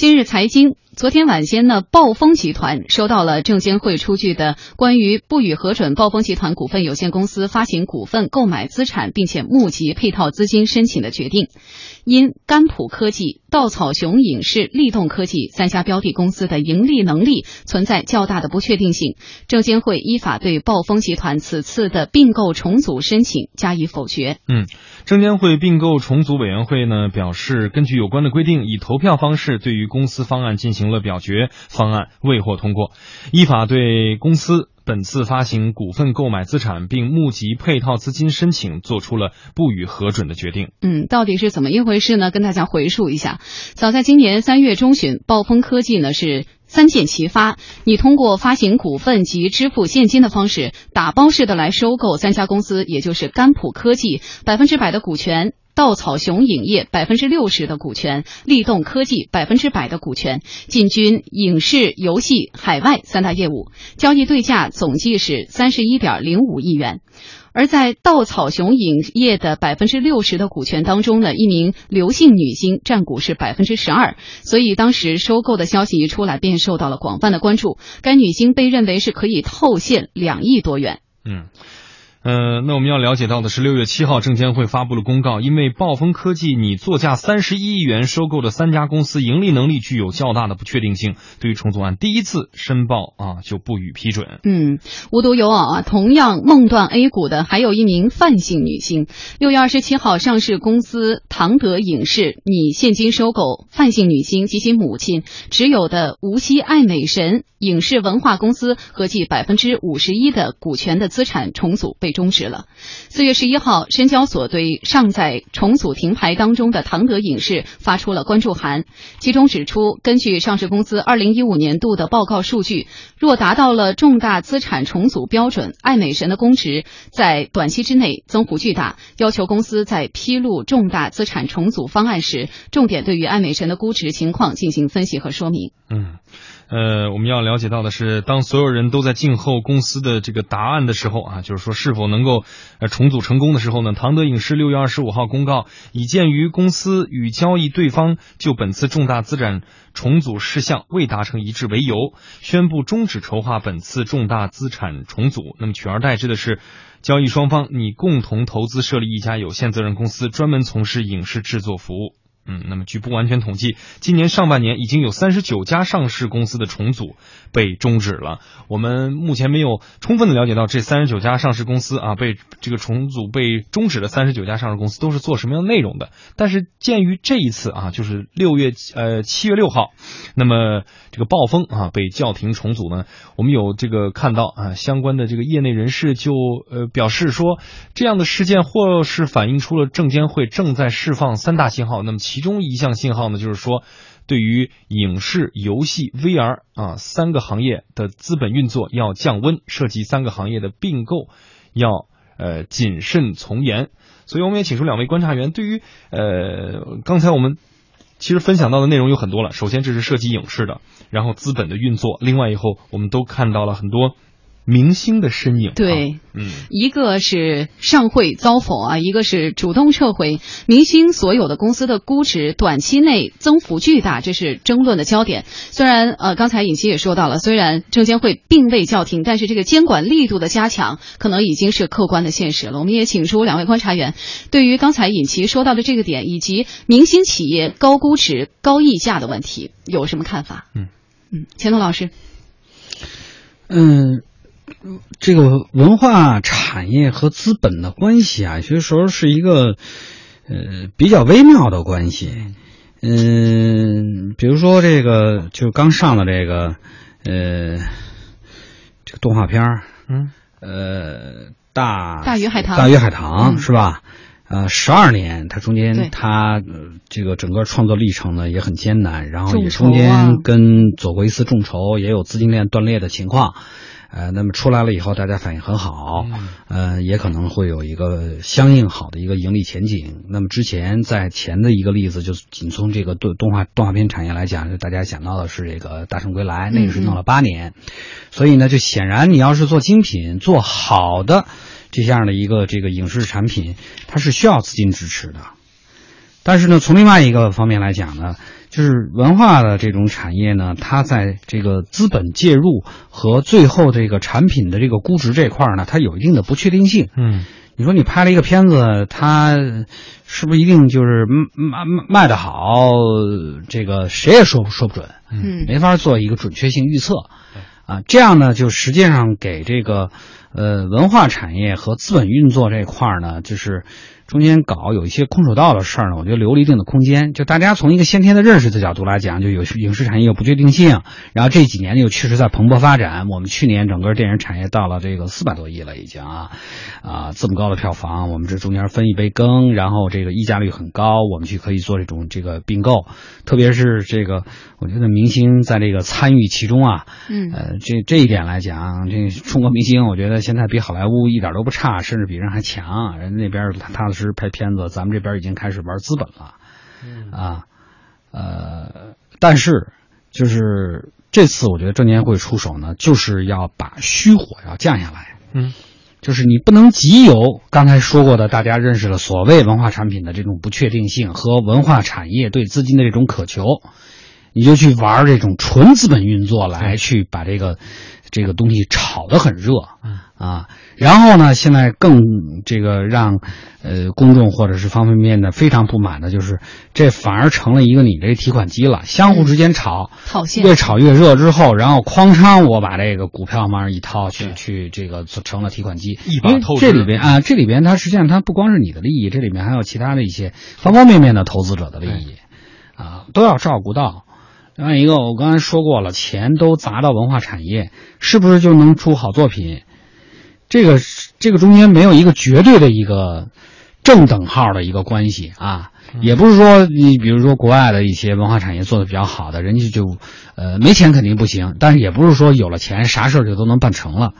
今日财经，昨天晚间呢，暴风集团收到了证监会出具的关于不予核准暴风集团股份有限公司发行股份、购买资产，并且募集配套资金申请的决定。因甘普科技、稻草熊影视、立动科技三家标的公司的盈利能力存在较大的不确定性，证监会依法对暴风集团此次的并购重组申请加以否决。嗯，证监会并购重组委员会呢表示，根据有关的规定，以投票方式对于公司方案进行行了表决，方案未获通过，依法对公司本次发行股份、购买资产并募集配套资金申请做出了不予核准的决定。嗯，到底是怎么一回事呢？跟大家回述一下，早在今年三月中旬，暴风科技呢是三箭齐发，你通过发行股份及支付现金的方式，打包式的来收购三家公司，也就是甘普科技百分之百的股权。稻草熊影业百分之六十的股权，立动科技百分之百的股权，进军影视、游戏、海外三大业务，交易对价总计是三十一点零五亿元。而在稻草熊影业的百分之六十的股权当中呢，一名刘姓女星占股是百分之十二，所以当时收购的消息一出来，便受到了广泛的关注。该女星被认为是可以套现两亿多元。嗯。呃，那我们要了解到的是，六月七号，证监会发布了公告，因为暴风科技拟作价三十一亿元收购的三家公司盈利能力具有较大的不确定性，对于重组案第一次申报啊就不予批准。嗯，无独有偶啊，同样梦断 A 股的还有一名范姓女星。六月二十七号，上市公司唐德影视拟现金收购范姓女星及其母亲持有的无锡爱美神影视文化公司合计百分之五十一的股权的资产重组被。终止了。四月十一号，深交所对尚在重组停牌当中的唐德影视发出了关注函，其中指出，根据上市公司二零一五年度的报告数据，若达到了重大资产重组标准，爱美神的估值在短期之内增幅巨大，要求公司在披露重大资产重组方案时，重点对于爱美神的估值情况进行分析和说明。嗯。呃，我们要了解到的是，当所有人都在静候公司的这个答案的时候啊，就是说是否能够呃重组成功的时候呢？唐德影视六月二十五号公告，以鉴于公司与交易对方就本次重大资产重组事项未达成一致为由，宣布终止筹划本次重大资产重组。那么取而代之的是，交易双方拟共同投资设立一家有限责任公司，专门从事影视制作服务。嗯，那么据不完全统计，今年上半年已经有三十九家上市公司的重组被终止了。我们目前没有充分的了解到这三十九家上市公司啊被这个重组被终止的三十九家上市公司都是做什么样内容的。但是鉴于这一次啊，就是六月呃七月六号，那么这个暴风啊被叫停重组呢，我们有这个看到啊相关的这个业内人士就呃表示说，这样的事件或是反映出了证监会正在释放三大信号。那么其中一项信号呢，就是说，对于影视、游戏、VR 啊三个行业的资本运作要降温，涉及三个行业的并购要呃谨慎从严。所以我们也请出两位观察员，对于呃刚才我们其实分享到的内容有很多了。首先这是涉及影视的，然后资本的运作，另外以后我们都看到了很多。明星的身影，对，嗯，一个是上会遭否啊，一个是主动撤回。明星所有的公司的估值短期内增幅巨大，这是争论的焦点。虽然呃，刚才尹奇也说到了，虽然证监会并未叫停，但是这个监管力度的加强，可能已经是客观的现实了。我们也请出两位观察员，对于刚才尹奇说到的这个点，以及明星企业高估值、高溢价的问题，有什么看法？嗯嗯，钱东老师，嗯。这个文化产业和资本的关系啊，有些时候是一个呃比较微妙的关系。嗯，比如说这个就刚上的这个呃这个动画片儿，嗯呃大大鱼海棠，大鱼海棠是吧？呃，十二年，它中间它这个整个创作历程呢也很艰难，然后也中间跟走过一次众筹，也有资金链断裂的情况。呃，那么出来了以后，大家反应很好，呃，也可能会有一个相应好的一个盈利前景。那么之前在前的一个例子，就是仅从这个动动画动画片产业来讲，就大家想到的是这个《大圣归来》，那个是弄了八年，所以呢，就显然你要是做精品、做好的这样的一个这个影视产品，它是需要资金支持的。但是呢，从另外一个方面来讲呢。就是文化的这种产业呢，它在这个资本介入和最后这个产品的这个估值这块呢，它有一定的不确定性。嗯，你说你拍了一个片子，它是不是一定就是卖卖卖的好？这个谁也说说不准，嗯，没法做一个准确性预测。啊，这样呢，就实际上给这个呃文化产业和资本运作这块呢，就是。中间搞有一些空手道的事儿呢，我觉得留了一定的空间。就大家从一个先天的认识的角度来讲，就有影视产业有不确定性。然后这几年又确实在蓬勃发展。我们去年整个电影产业到了这个四百多亿了，已经啊啊这么高的票房，我们这中间分一杯羹，然后这个溢价率很高，我们去可以做这种这个并购。特别是这个，我觉得明星在这个参与其中啊，嗯呃这这一点来讲，这中国明星我觉得现在比好莱坞一点都不差，甚至比人还强。人那边他他的。是拍片子，咱们这边已经开始玩资本了，啊，呃，但是就是这次我觉得证监会出手呢，就是要把虚火要降下来，嗯，就是你不能极有刚才说过的，大家认识了所谓文化产品的这种不确定性和文化产业对资金的这种渴求，你就去玩这种纯资本运作来去把这个。这个东西炒得很热，啊，然后呢，现在更这个让呃公众或者是方方面面的非常不满的就是，这反而成了一个你这提款机了，相互之间炒，越炒越热之后，然后哐嚓我把这个股票往上一掏，去去这个成了提款机，一把透这里边啊，这里边它实际上它不光是你的利益，这里面还有其他的一些方方面面的投资者的利益，啊，都要照顾到。另外一个，我刚才说过了，钱都砸到文化产业，是不是就能出好作品？这个这个中间没有一个绝对的一个正等号的一个关系啊，也不是说你比如说国外的一些文化产业做的比较好的，人家就呃没钱肯定不行，但是也不是说有了钱啥事儿就都能办成了，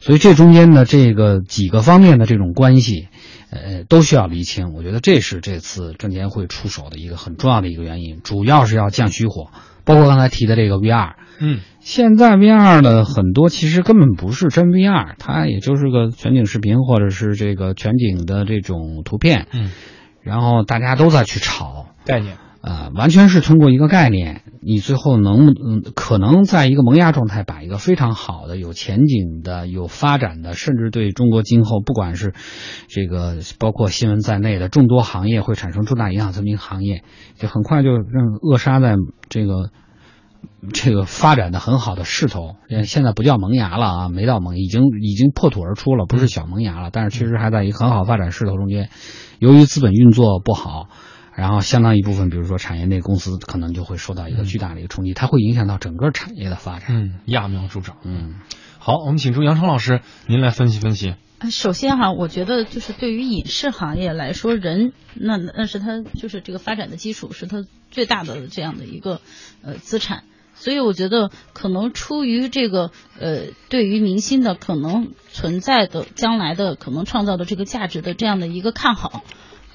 所以这中间的这个几个方面的这种关系，呃都需要厘清。我觉得这是这次证监会出手的一个很重要的一个原因，主要是要降虚火。包括刚才提的这个 VR，嗯，现在 VR 的很多其实根本不是真 VR，它也就是个全景视频或者是这个全景的这种图片，嗯，然后大家都在去炒。概念，啊，完全是通过一个概念，你最后能嗯可能在一个萌芽状态，把一个非常好的、有前景的、有发展的，甚至对中国今后不管是这个包括新闻在内的众多行业会产生重大影响这么一个行业，就很快就让扼杀在这个。这个发展的很好的势头，现在不叫萌芽了啊，没到萌，已经已经破土而出了，不是小萌芽了，但是确实还在一个很好发展势头中间。由于资本运作不好，然后相当一部分，比如说产业内公司可能就会受到一个巨大的一个冲击，它会影响到整个产业的发展。嗯，揠苗助长。嗯，好，我们请出杨超老师，您来分析分析。首先哈，我觉得就是对于影视行业来说，人那那是他就是这个发展的基础，是他最大的这样的一个呃资产。所以我觉得，可能出于这个呃，对于明星的可能存在的将来的可能创造的这个价值的这样的一个看好，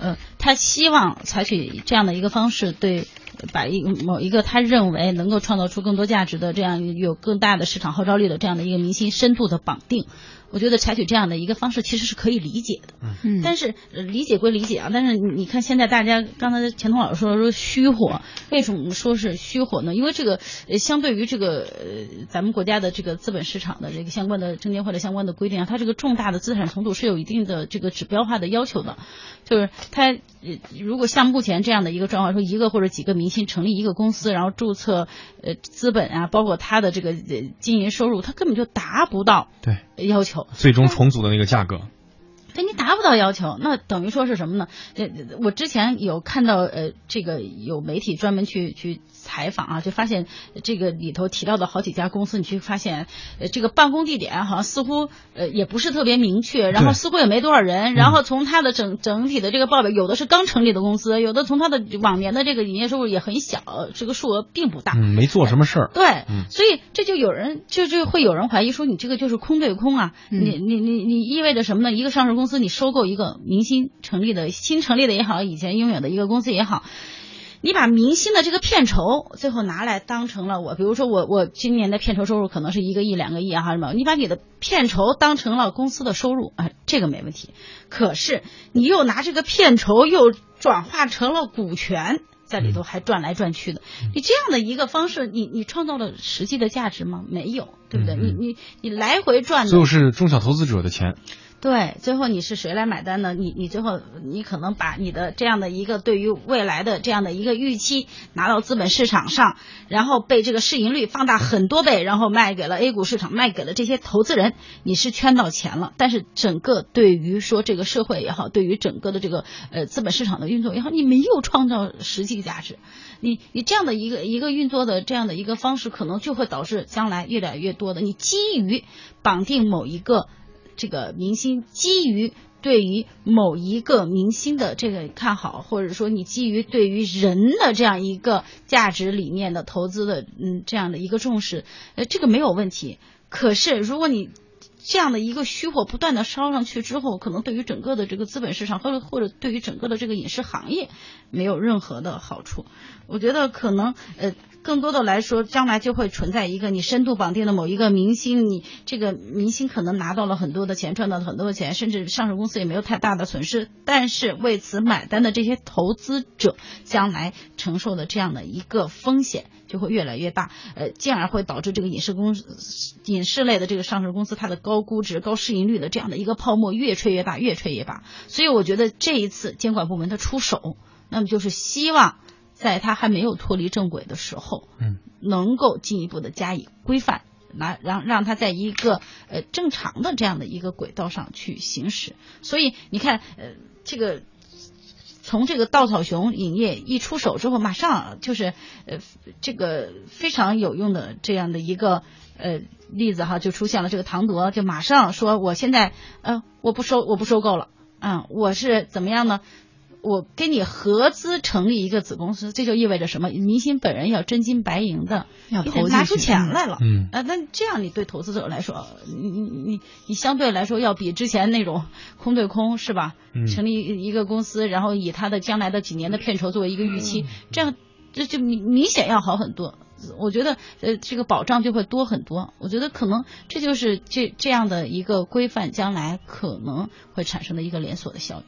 呃，他希望采取这样的一个方式，对，把一某一个他认为能够创造出更多价值的这样有更大的市场号召力的这样的一个明星深度的绑定。我觉得采取这样的一个方式其实是可以理解的，嗯，但是理解归理解啊，但是你看现在大家刚才钱彤老师说说虚火，为什么说是虚火呢？因为这个呃，相对于这个呃咱们国家的这个资本市场的这个相关的证监会的相关的规定啊，它这个重大的资产重组是有一定的这个指标化的要求的，就是它如果像目前这样的一个状况，说一个或者几个明星成立一个公司，然后注册呃资本啊，包括他的这个呃经营收入，他根本就达不到对要求。最终重组的那个价格，对你达不到要求，那等于说是什么呢？呃，我之前有看到，呃，这个有媒体专门去去。采访啊，就发现这个里头提到的好几家公司，你去发现，呃，这个办公地点好像似乎呃也不是特别明确，然后似乎也没多少人，然后从它的整整体的这个报表，有的是刚成立的公司，有的从它的往年的这个营业收入也很小，这个数额并不大，嗯，没做什么事儿，对，所以这就有人就就会有人怀疑说，你这个就是空对空啊，你你你你意味着什么呢？一个上市公公司你收购一个明星成立的新成立的也好，以前拥有的一个公司也好。你把明星的这个片酬最后拿来当成了我，比如说我我今年的片酬收入可能是一个亿两个亿啊，什么？你把你的片酬当成了公司的收入啊，这个没问题。可是你又拿这个片酬又转化成了股权。在里头还转来转去的。你这样的一个方式，你你创造了实际的价值吗？没有，对不对？你你你来回转，最后是中小投资者的钱。对，最后你是谁来买单呢？你你最后你可能把你的这样的一个对于未来的这样的一个预期拿到资本市场上，然后被这个市盈率放大很多倍，然后卖给了 A 股市场，卖给了这些投资人，你是圈到钱了。但是整个对于说这个社会也好，对于整个的这个呃资本市场的运作也好，你没有创造实际价值。你你这样的一个一个运作的这样的一个方式，可能就会导致将来越来越多的你基于绑定某一个。这个明星基于对于某一个明星的这个看好，或者说你基于对于人的这样一个价值理念的投资的，嗯，这样的一个重视，呃，这个没有问题。可是如果你这样的一个虚火不断的烧上去之后，可能对于整个的这个资本市场，或者或者对于整个的这个影视行业，没有任何的好处。我觉得可能呃。更多的来说，将来就会存在一个你深度绑定的某一个明星，你这个明星可能拿到了很多的钱，赚到了很多的钱，甚至上市公司也没有太大的损失。但是为此买单的这些投资者，将来承受的这样的一个风险就会越来越大，呃，进而会导致这个影视公司、影视类的这个上市公司它的高估值、高市盈率的这样的一个泡沫越吹越大，越吹越大。所以我觉得这一次监管部门的出手，那么就是希望。在他还没有脱离正轨的时候，嗯，能够进一步的加以规范，来让让他在一个呃正常的这样的一个轨道上去行驶。所以你看，呃，这个从这个稻草熊影业一出手之后，马上就是呃这个非常有用的这样的一个呃例子哈，就出现了。这个唐德就马上说，我现在呃我不收我不收购了，嗯，我是怎么样呢？我跟你合资成立一个子公司，这就意味着什么？明星本人要真金白银的，要投拿出钱来了。嗯，啊，那这样你对投资者来说，你你你你相对来说要比之前那种 空对空是吧？嗯，成立一个公司，然后以他的将来的几年的片酬作为一个预期，这样这就明明显要好很多。我觉得呃，这个保障就会多很多。我觉得可能这就是这这样的一个规范，将来可能会产生的一个连锁的效应。